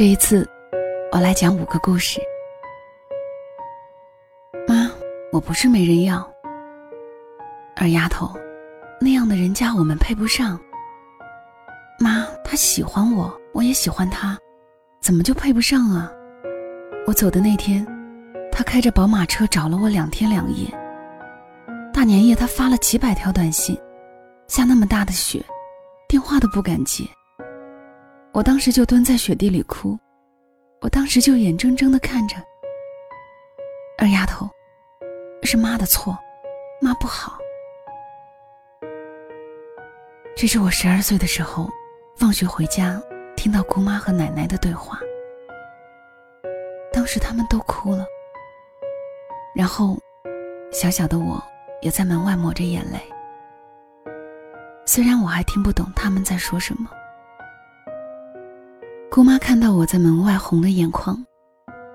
这一次，我来讲五个故事。妈，我不是没人要。二丫头，那样的人家我们配不上。妈，他喜欢我，我也喜欢他，怎么就配不上啊？我走的那天，他开着宝马车找了我两天两夜。大年夜，他发了几百条短信，下那么大的雪，电话都不敢接。我当时就蹲在雪地里哭，我当时就眼睁睁的看着。二丫头，是妈的错，妈不好。这是我十二岁的时候，放学回家听到姑妈和奶奶的对话，当时他们都哭了，然后小小的我也在门外抹着眼泪，虽然我还听不懂他们在说什么。姑妈看到我在门外红了眼眶，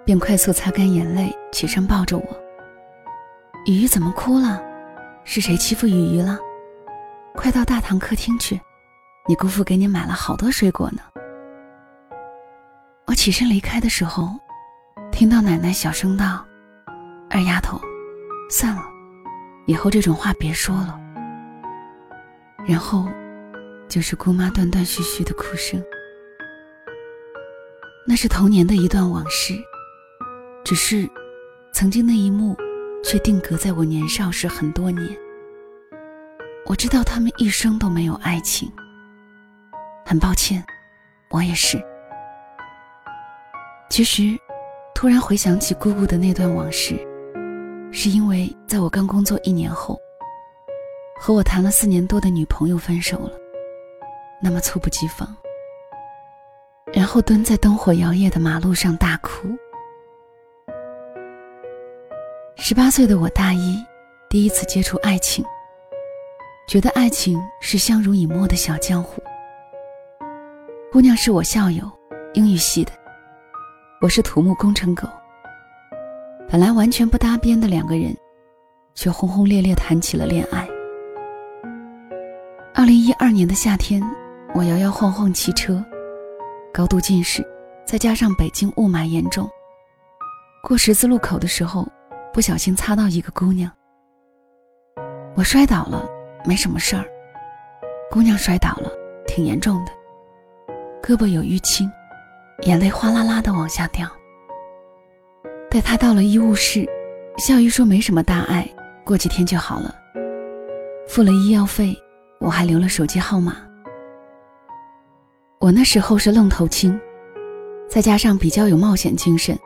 便快速擦干眼泪，起身抱着我。雨雨怎么哭了？是谁欺负雨雨了？快到大堂客厅去，你姑父给你买了好多水果呢。我起身离开的时候，听到奶奶小声道：“二丫头，算了，以后这种话别说了。”然后，就是姑妈断断续续的哭声。那是童年的一段往事，只是，曾经那一幕，却定格在我年少时很多年。我知道他们一生都没有爱情。很抱歉，我也是。其实，突然回想起姑姑的那段往事，是因为在我刚工作一年后，和我谈了四年多的女朋友分手了，那么猝不及防。然后蹲在灯火摇曳的马路上大哭。十八岁的我大一，第一次接触爱情，觉得爱情是相濡以沫的小江湖。姑娘是我校友，英语系的，我是土木工程狗。本来完全不搭边的两个人，却轰轰烈烈谈起了恋爱。二零一二年的夏天，我摇摇晃晃骑车。高度近视，再加上北京雾霾严重，过十字路口的时候，不小心擦到一个姑娘。我摔倒了，没什么事儿；姑娘摔倒了，挺严重的，胳膊有淤青，眼泪哗啦啦的往下掉。带她到了医务室，校医说没什么大碍，过几天就好了。付了医药费，我还留了手机号码。我那时候是愣头青，再加上比较有冒险精神。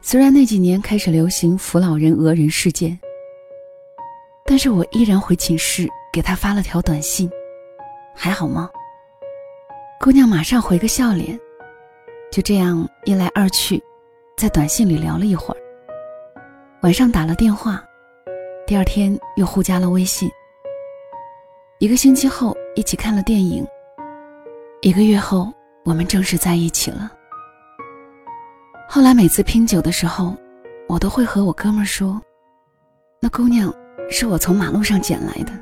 虽然那几年开始流行扶老人讹人事件，但是我依然回寝室给他发了条短信：“还好吗？”姑娘马上回个笑脸。就这样一来二去，在短信里聊了一会儿。晚上打了电话，第二天又互加了微信。一个星期后，一起看了电影。一个月后，我们正式在一起了。后来每次拼酒的时候，我都会和我哥们说：“那姑娘是我从马路上捡来的。”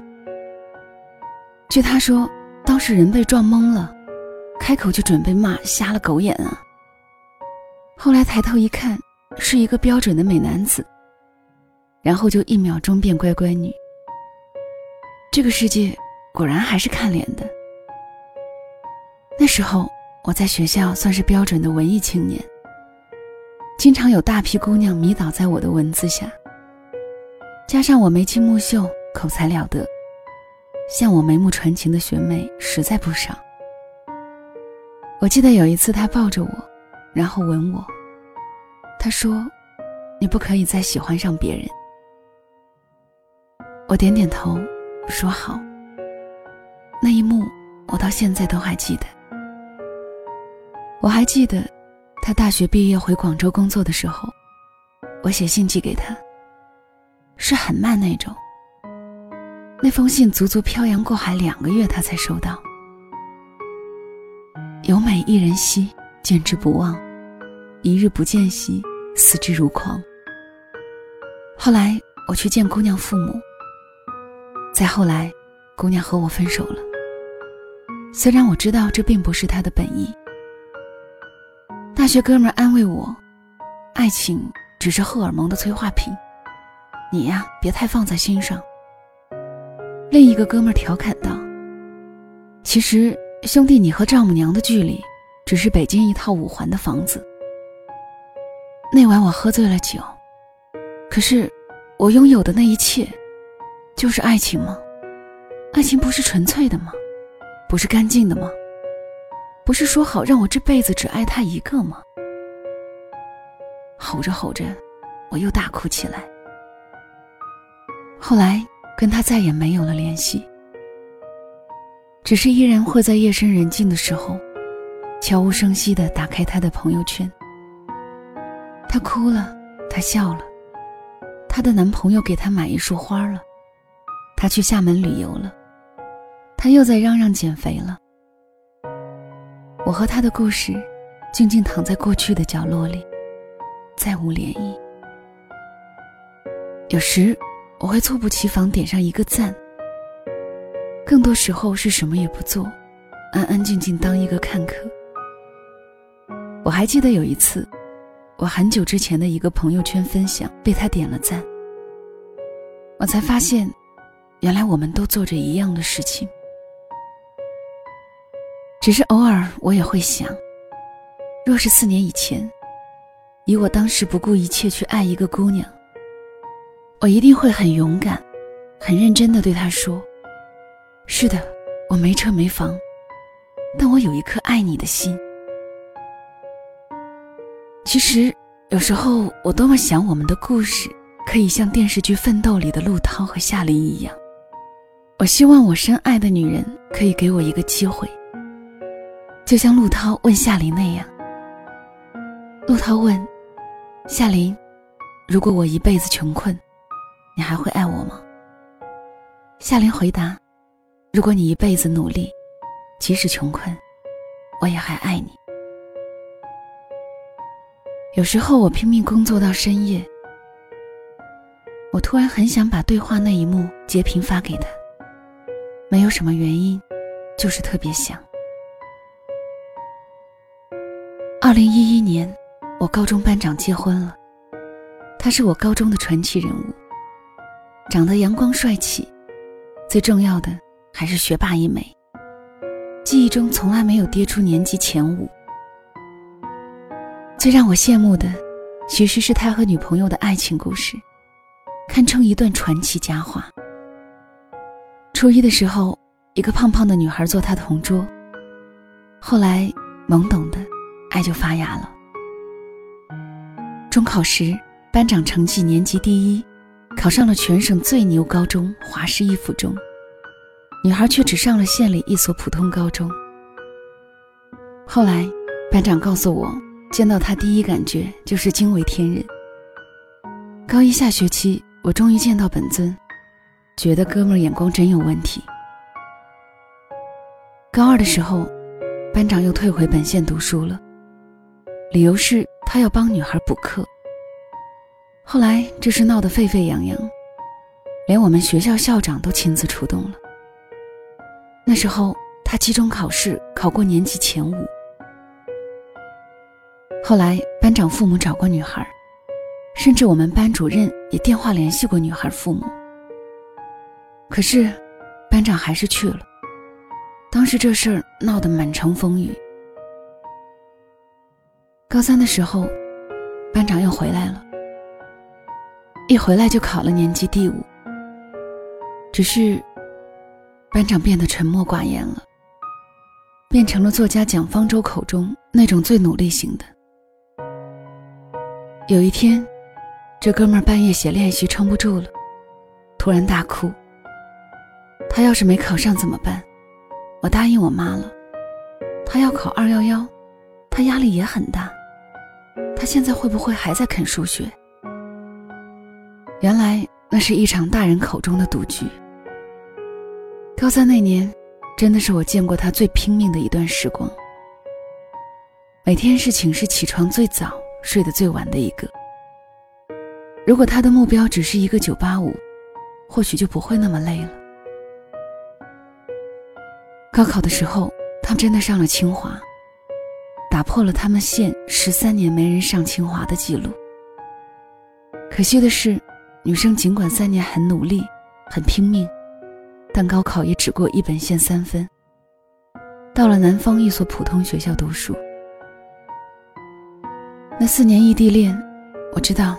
据他说，当时人被撞懵了，开口就准备骂瞎了狗眼啊。后来抬头一看，是一个标准的美男子，然后就一秒钟变乖乖女。这个世界果然还是看脸。那时候我在学校算是标准的文艺青年，经常有大批姑娘迷倒在我的文字下。加上我眉清目秀，口才了得，像我眉目传情的学妹实在不少。我记得有一次，她抱着我，然后吻我。她说：“你不可以再喜欢上别人。”我点点头，说好。那一幕，我到现在都还记得。我还记得，他大学毕业回广州工作的时候，我写信寄给他，是很慢那种。那封信足足漂洋过海两个月，他才收到。有美一人兮，见之不忘；一日不见兮，思之如狂。后来我去见姑娘父母，再后来，姑娘和我分手了。虽然我知道这并不是她的本意。大学哥们安慰我：“爱情只是荷尔蒙的催化品，你呀，别太放在心上。”另一个哥们调侃道：“其实，兄弟，你和丈母娘的距离，只是北京一套五环的房子。”那晚我喝醉了酒，可是，我拥有的那一切，就是爱情吗？爱情不是纯粹的吗？不是干净的吗？不是说好让我这辈子只爱他一个吗？吼着吼着，我又大哭起来。后来跟他再也没有了联系，只是依然会在夜深人静的时候，悄无声息地打开他的朋友圈。他哭了，他笑了，她的男朋友给她买一束花了，他去厦门旅游了，他又在嚷嚷减肥了。我和他的故事，静静躺在过去的角落里，再无涟漪。有时我会猝不及防点上一个赞，更多时候是什么也不做，安安静静当一个看客。我还记得有一次。我很久之前的一个朋友圈分享被他点了赞，我才发现，原来我们都做着一样的事情。只是偶尔我也会想，若是四年以前，以我当时不顾一切去爱一个姑娘，我一定会很勇敢、很认真的对她说：“是的，我没车没房，但我有一颗爱你的心。”其实，有时候我多么想我们的故事可以像电视剧《奋斗》里的陆涛和夏琳一样。我希望我深爱的女人可以给我一个机会，就像陆涛问夏琳那样。陆涛问夏琳：“如果我一辈子穷困，你还会爱我吗？”夏琳回答：“如果你一辈子努力，即使穷困，我也还爱你。”有时候我拼命工作到深夜，我突然很想把对话那一幕截屏发给他。没有什么原因，就是特别想。二零一一年，我高中班长结婚了，他是我高中的传奇人物，长得阳光帅气，最重要的还是学霸一枚，记忆中从来没有跌出年级前五。最让我羡慕的，其实是他和女朋友的爱情故事，堪称一段传奇佳话。初一的时候，一个胖胖的女孩坐他同桌，后来懵懂的爱就发芽了。中考时，班长成绩年级第一，考上了全省最牛高中华师一附中，女孩却只上了县里一所普通高中。后来，班长告诉我。见到他第一感觉就是惊为天人。高一下学期，我终于见到本尊，觉得哥们儿眼光真有问题。高二的时候，班长又退回本县读书了，理由是他要帮女孩补课。后来这事闹得沸沸扬扬，连我们学校校长都亲自出动了。那时候他期中考试考过年级前五。后来，班长父母找过女孩，甚至我们班主任也电话联系过女孩父母。可是，班长还是去了。当时这事儿闹得满城风雨。高三的时候，班长又回来了，一回来就考了年级第五。只是，班长变得沉默寡言了，变成了作家蒋方舟口中那种最努力型的。有一天，这哥们儿半夜写练习撑不住了，突然大哭。他要是没考上怎么办？我答应我妈了。他要考二幺幺，他压力也很大。他现在会不会还在啃数学？原来那是一场大人口中的赌局。高三那年，真的是我见过他最拼命的一段时光。每天是寝室起床最早。睡得最晚的一个。如果他的目标只是一个九八五，或许就不会那么累了。高考的时候，他真的上了清华。打破了他们县十三年没人上清华的记录。可惜的是，女生尽管三年很努力、很拼命，但高考也只过一本线三分。到了南方一所普通学校读书。那四年异地恋，我知道，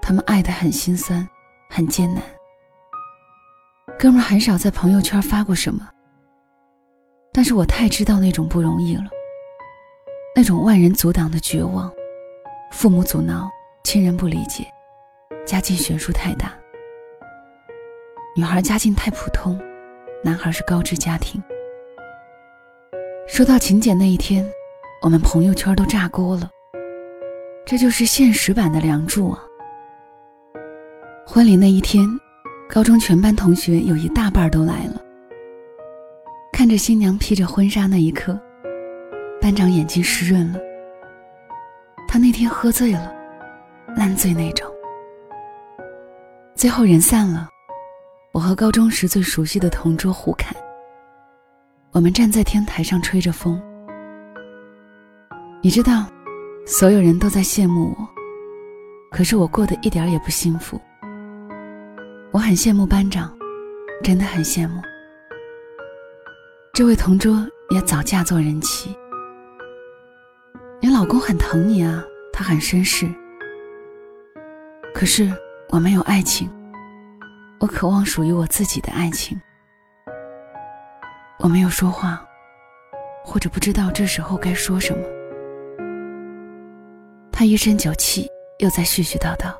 他们爱得很心酸，很艰难。哥们很少在朋友圈发过什么，但是我太知道那种不容易了，那种万人阻挡的绝望，父母阻挠，亲人不理解，家境悬殊太大。女孩家境太普通，男孩是高知家庭。收到请柬那一天，我们朋友圈都炸锅了。这就是现实版的《梁祝》啊！婚礼那一天，高中全班同学有一大半都来了。看着新娘披着婚纱那一刻，班长眼睛湿润了。他那天喝醉了，烂醉那种。最后人散了，我和高中时最熟悉的同桌胡侃，我们站在天台上吹着风。你知道？所有人都在羡慕我，可是我过得一点也不幸福。我很羡慕班长，真的很羡慕。这位同桌也早嫁做人妻。你老公很疼你啊，他很绅士。可是我没有爱情，我渴望属于我自己的爱情。我没有说话，或者不知道这时候该说什么。他一身酒气，又在絮絮叨叨。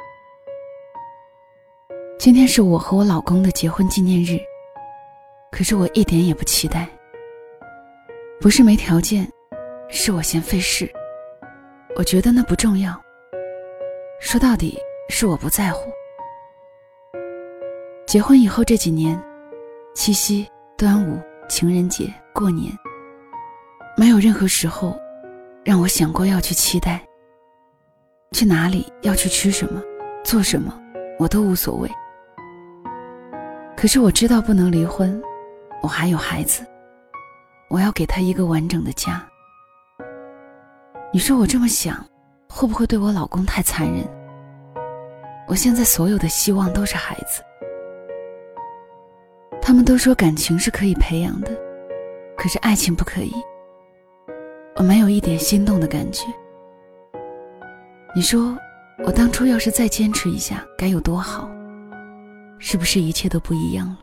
今天是我和我老公的结婚纪念日，可是我一点也不期待。不是没条件，是我嫌费事。我觉得那不重要。说到底是我不在乎。结婚以后这几年，七夕、端午、情人节、过年，没有任何时候让我想过要去期待。去哪里，要去吃什么，做什么，我都无所谓。可是我知道不能离婚，我还有孩子，我要给他一个完整的家。你说我这么想，会不会对我老公太残忍？我现在所有的希望都是孩子。他们都说感情是可以培养的，可是爱情不可以。我没有一点心动的感觉。你说，我当初要是再坚持一下，该有多好？是不是一切都不一样了？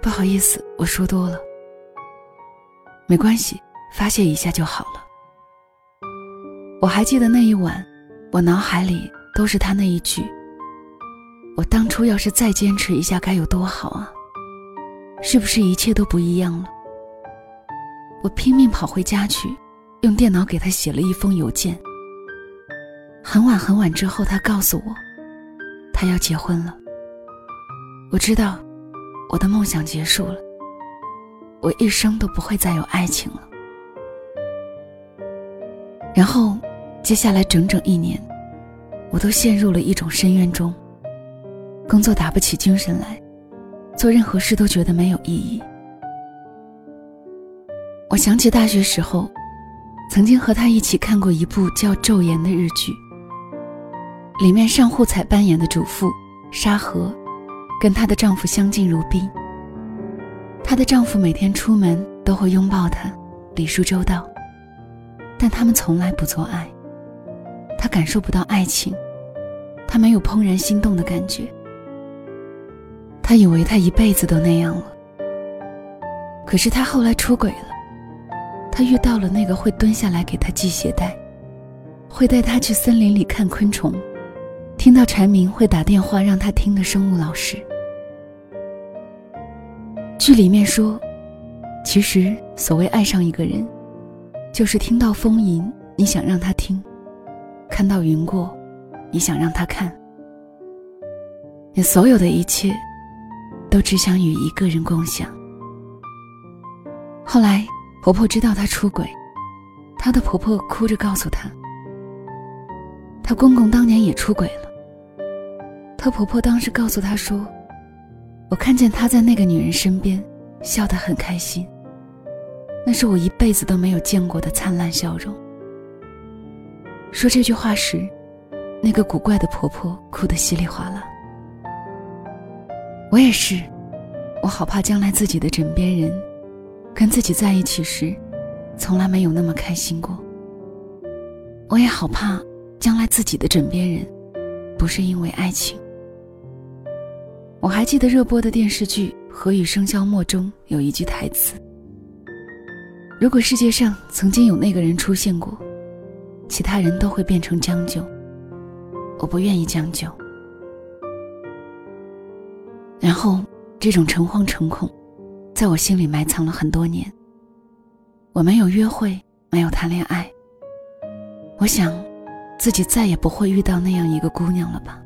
不好意思，我说多了。没关系，发泄一下就好了。我还记得那一晚，我脑海里都是他那一句：“我当初要是再坚持一下，该有多好啊！”是不是一切都不一样了？我拼命跑回家去，用电脑给他写了一封邮件。很晚很晚之后，他告诉我，他要结婚了。我知道，我的梦想结束了，我一生都不会再有爱情了。然后，接下来整整一年，我都陷入了一种深渊中。工作打不起精神来，做任何事都觉得没有意义。我想起大学时候，曾经和他一起看过一部叫《昼颜》的日剧。里面上户彩扮演的主妇沙河，跟她的丈夫相敬如宾。她的丈夫每天出门都会拥抱她，礼数周到。但他们从来不做爱，他感受不到爱情，他没有怦然心动的感觉。他以为他一辈子都那样了。可是他后来出轨了，他遇到了那个会蹲下来给他系鞋带，会带他去森林里看昆虫。听到蝉鸣会打电话让他听的生物老师。剧里面说，其实所谓爱上一个人，就是听到风吟，你想让他听；看到云过，你想让他看。你所有的一切，都只想与一个人共享。后来婆婆知道她出轨，她的婆婆哭着告诉她。她公公当年也出轨了。她婆婆当时告诉她说：“我看见他在那个女人身边，笑得很开心。那是我一辈子都没有见过的灿烂笑容。说这句话时，那个古怪的婆婆哭得稀里哗啦。我也是，我好怕将来自己的枕边人，跟自己在一起时，从来没有那么开心过。我也好怕将来自己的枕边人，不是因为爱情。我还记得热播的电视剧《何以笙箫默》中有一句台词：“如果世界上曾经有那个人出现过，其他人都会变成将就。我不愿意将就。”然后，这种诚惶诚恐，在我心里埋藏了很多年。我没有约会，没有谈恋爱。我想，自己再也不会遇到那样一个姑娘了吧。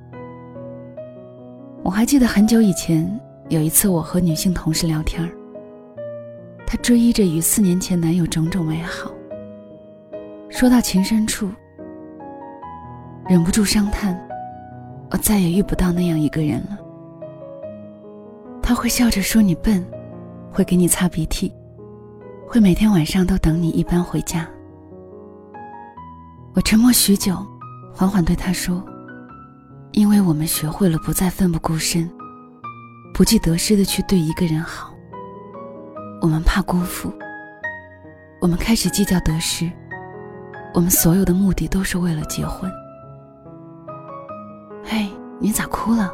我还记得很久以前有一次，我和女性同事聊天儿，她追忆着与四年前男友种种美好，说到情深处，忍不住伤叹：“我再也遇不到那样一个人了。”他会笑着说：“你笨，会给你擦鼻涕，会每天晚上都等你一班回家。”我沉默许久，缓缓对他说。因为我们学会了不再奋不顾身、不计得失的去对一个人好，我们怕辜负，我们开始计较得失，我们所有的目的都是为了结婚。嘿，你咋哭了？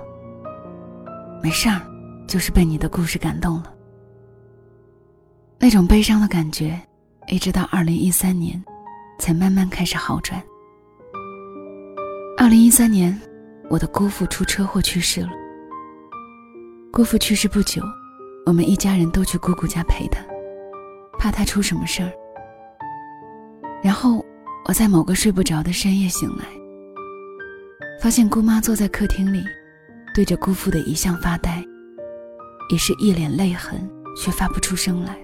没事儿，就是被你的故事感动了。那种悲伤的感觉，一直到二零一三年，才慢慢开始好转。二零一三年。我的姑父出车祸去世了。姑父去世不久，我们一家人都去姑姑家陪她，怕她出什么事儿。然后我在某个睡不着的深夜醒来，发现姑妈坐在客厅里，对着姑父的遗像发呆，也是一脸泪痕，却发不出声来。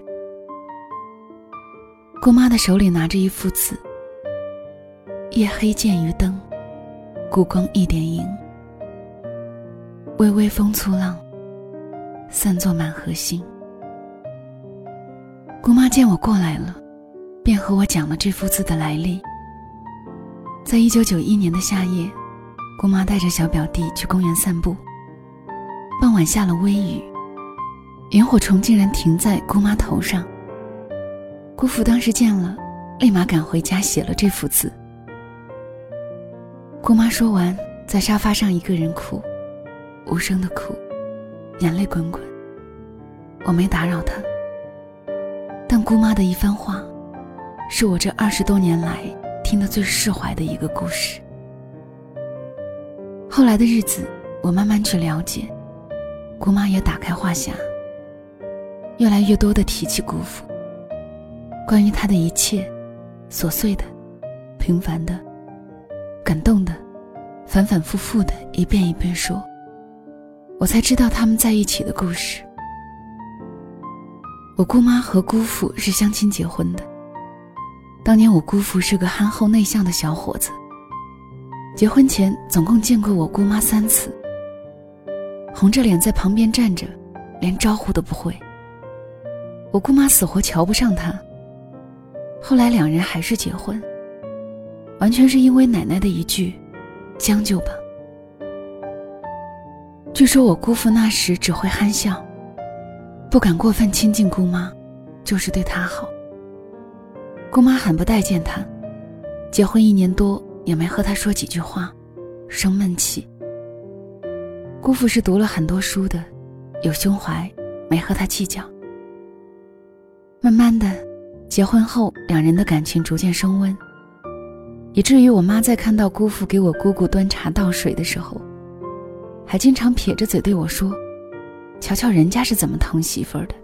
姑妈的手里拿着一幅字：“夜黑见渔灯。”孤光一点萤，微微风簇浪，散作满河星。姑妈见我过来了，便和我讲了这幅字的来历。在一九九一年的夏夜，姑妈带着小表弟去公园散步。傍晚下了微雨，萤火虫竟然停在姑妈头上。姑父当时见了，立马赶回家写了这幅字。姑妈说完，在沙发上一个人哭，无声的哭，眼泪滚滚。我没打扰她，但姑妈的一番话，是我这二十多年来听得最释怀的一个故事。后来的日子，我慢慢去了解，姑妈也打开话匣，越来越多的提起姑父，关于他的一切，琐碎的，平凡的。感动的，反反复复的一遍一遍说，我才知道他们在一起的故事。我姑妈和姑父是相亲结婚的。当年我姑父是个憨厚内向的小伙子，结婚前总共见过我姑妈三次，红着脸在旁边站着，连招呼都不会。我姑妈死活瞧不上他，后来两人还是结婚。完全是因为奶奶的一句“将就吧”。据说我姑父那时只会憨笑，不敢过分亲近姑妈，就是对她好。姑妈很不待见他，结婚一年多也没和他说几句话，生闷气。姑父是读了很多书的，有胸怀，没和他计较。慢慢的，结婚后两人的感情逐渐升温。以至于我妈在看到姑父给我姑姑端茶倒水的时候，还经常撇着嘴对我说：“瞧瞧人家是怎么疼媳妇儿的。”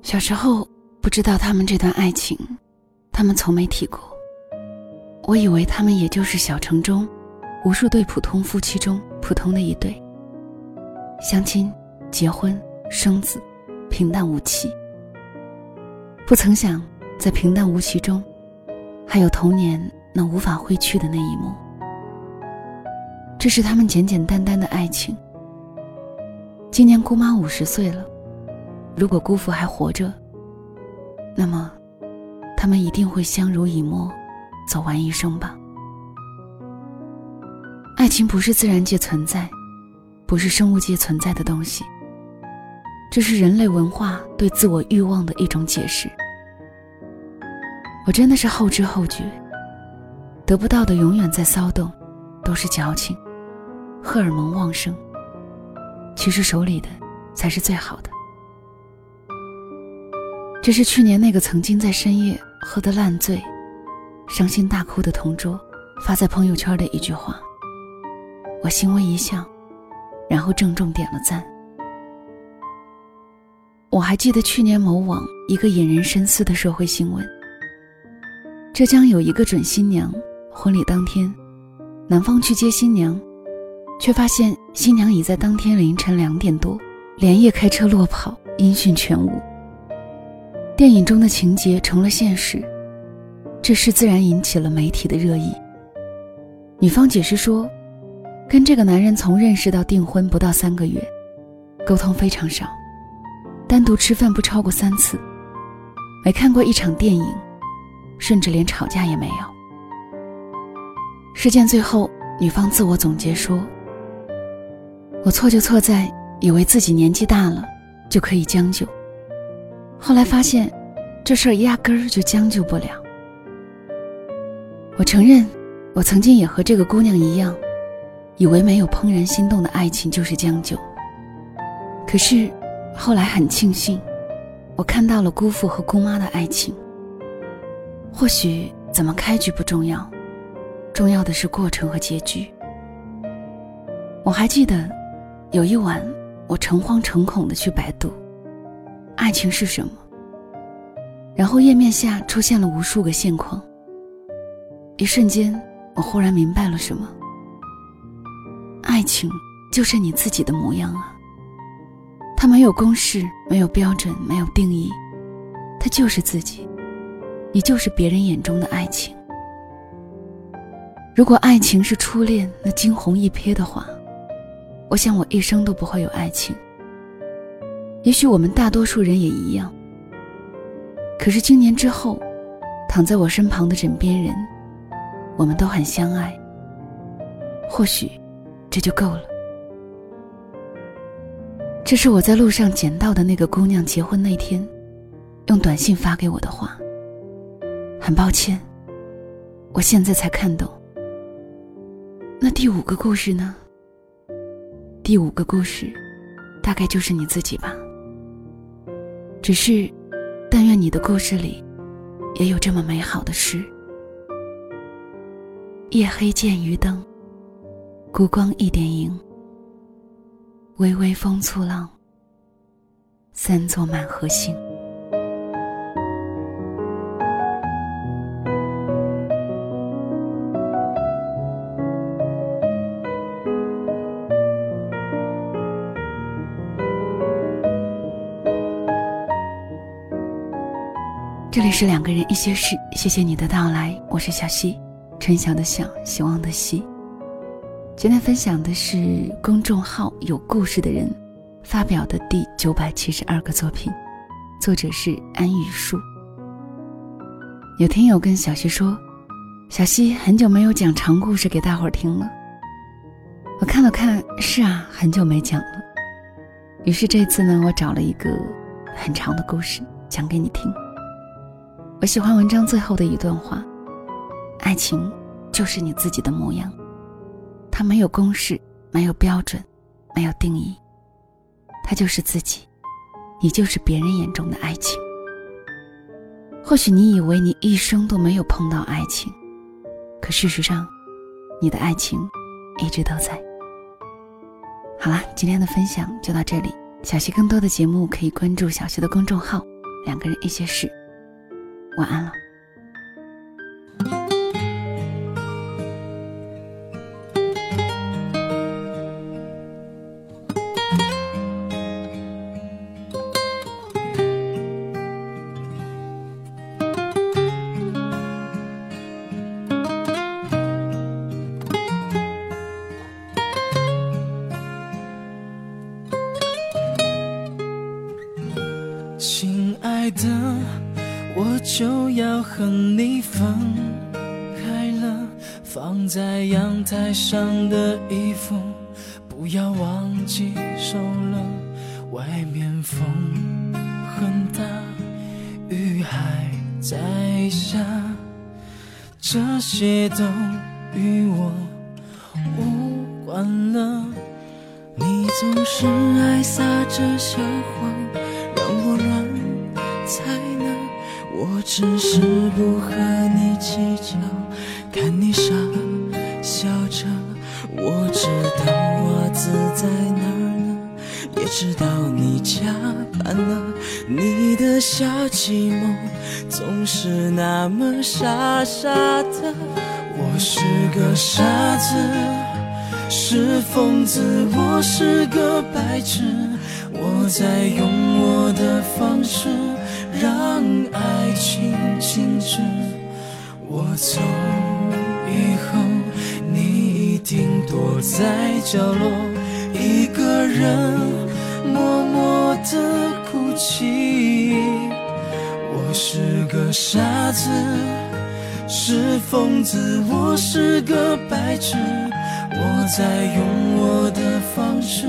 小时候不知道他们这段爱情，他们从没提过。我以为他们也就是小城中无数对普通夫妻中普通的一对，相亲、结婚、生子，平淡无奇。不曾想，在平淡无奇中。还有童年那无法挥去的那一幕，这是他们简简单单的爱情。今年姑妈五十岁了，如果姑父还活着，那么他们一定会相濡以沫，走完一生吧。爱情不是自然界存在，不是生物界存在的东西，这是人类文化对自我欲望的一种解释。我真的是后知后觉，得不到的永远在骚动，都是矫情，荷尔蒙旺盛。其实手里的才是最好的。这是去年那个曾经在深夜喝得烂醉、伤心大哭的同桌发在朋友圈的一句话。我欣慰一笑，然后郑重点了赞。我还记得去年某网一个引人深思的社会新闻：浙江有一个准新娘，婚礼当天，男方去接新娘，却发现新娘已在当天凌晨两点多连夜开车落跑，音讯全无。电影中的情节成了现实，这事自然引起了媒体的热议。女方解释说，跟这个男人从认识到订婚不到三个月，沟通非常少，单独吃饭不超过三次，没看过一场电影，甚至连吵架也没有。事件最后，女方自我总结说：“我错就错在以为自己年纪大了就可以将就。”后来发现，这事儿压根儿就将就不了。我承认，我曾经也和这个姑娘一样，以为没有怦然心动的爱情就是将就。可是，后来很庆幸，我看到了姑父和姑妈的爱情。或许怎么开局不重要，重要的是过程和结局。我还记得，有一晚，我诚惶诚恐的去百度。爱情是什么？然后页面下出现了无数个现况。一瞬间，我忽然明白了什么。爱情就是你自己的模样啊。它没有公式，没有标准，没有定义，它就是自己，你就是别人眼中的爱情。如果爱情是初恋那惊鸿一瞥的话，我想我一生都不会有爱情。也许我们大多数人也一样。可是经年之后，躺在我身旁的枕边人，我们都很相爱。或许，这就够了。这是我在路上捡到的那个姑娘结婚那天，用短信发给我的话。很抱歉，我现在才看懂。那第五个故事呢？第五个故事，大概就是你自己吧。只是，但愿你的故事里，也有这么美好的事。夜黑见渔灯，孤光一点萤。微微风簇浪，三座满河星。这里是两个人一些事，谢谢你的到来，我是小溪，春晓的晓，希望的希。今天分享的是公众号有故事的人发表的第九百七十二个作品，作者是安雨树。有听友跟小溪说，小溪很久没有讲长故事给大伙儿听了。我看了看，是啊，很久没讲了。于是这次呢，我找了一个很长的故事讲给你听。我喜欢文章最后的一段话：“爱情就是你自己的模样，它没有公式，没有标准，没有定义，它就是自己，你就是别人眼中的爱情。或许你以为你一生都没有碰到爱情，可事实上，你的爱情一直都在。”好了，今天的分享就到这里。小溪更多的节目可以关注小溪的公众号“两个人一些事”。晚安了。阳台上的衣服，不要忘记收了。外面风很大，雨还在下，这些都与我无关了。你总是爱撒着小谎，让我乱猜呢。我只是不和你计较，看你傻笑着。我知道袜子在哪儿呢，也知道你加班了。你的小寂寞总是那么傻傻的。我是个傻子。是疯子，我是个白痴，我在用我的方式让爱情静止。我从躲在角落，一个人默默的哭泣。我是个傻子，是疯子，我是个白痴。我在用我的方式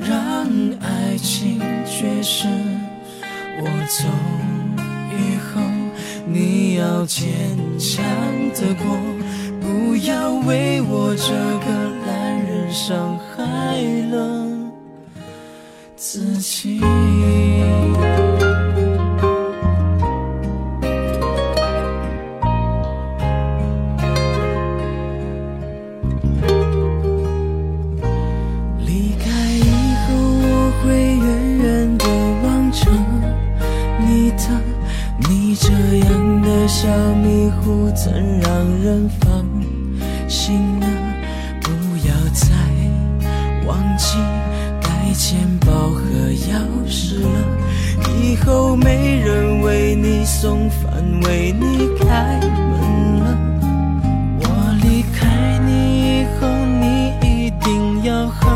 让爱情绝世。我走以后，你要坚强的过，不要为我这个烂人伤害了自己。忘记带钱包和钥匙了。以后没人为你送饭，为你开门了。我离开你以后，你一定要好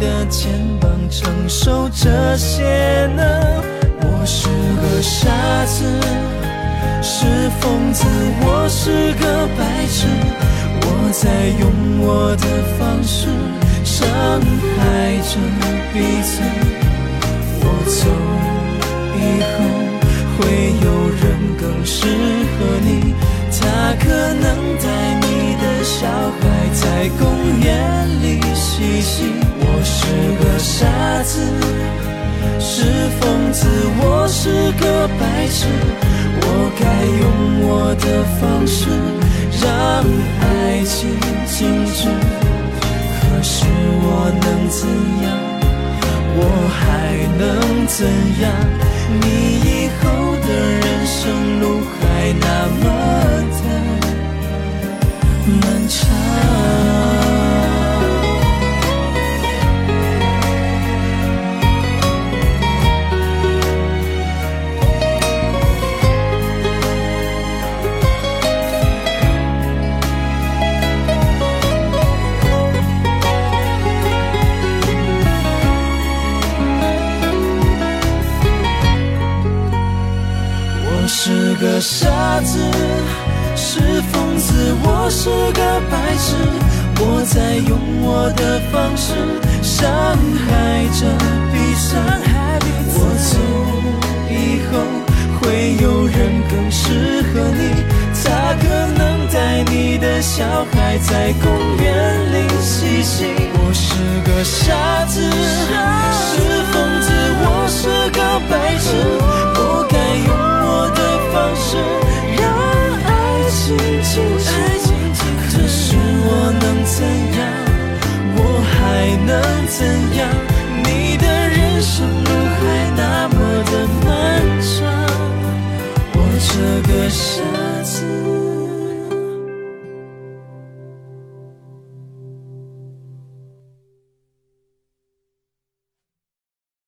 的肩膀承受这些呢？我是个傻子，是疯子，我是个白痴，我在用我的方式伤害着彼此。我走以后，会有人更适合你，他可能带你的小孩在公园。里嬉戏，我是个傻子，是疯子，我是个白痴，我该用我的方式让爱情静止。可是我能怎样？我还能怎样？你以后的人生路还那么的漫长。个傻子，是疯子，我是个白痴，我在用我的方式伤害着彼此。我走以后，会有人更适合你，他可能带你的小孩在公园里嬉戏。我是个傻子，是疯子，我是个白痴。是让爱情静止，可是我能怎样？我还能怎样？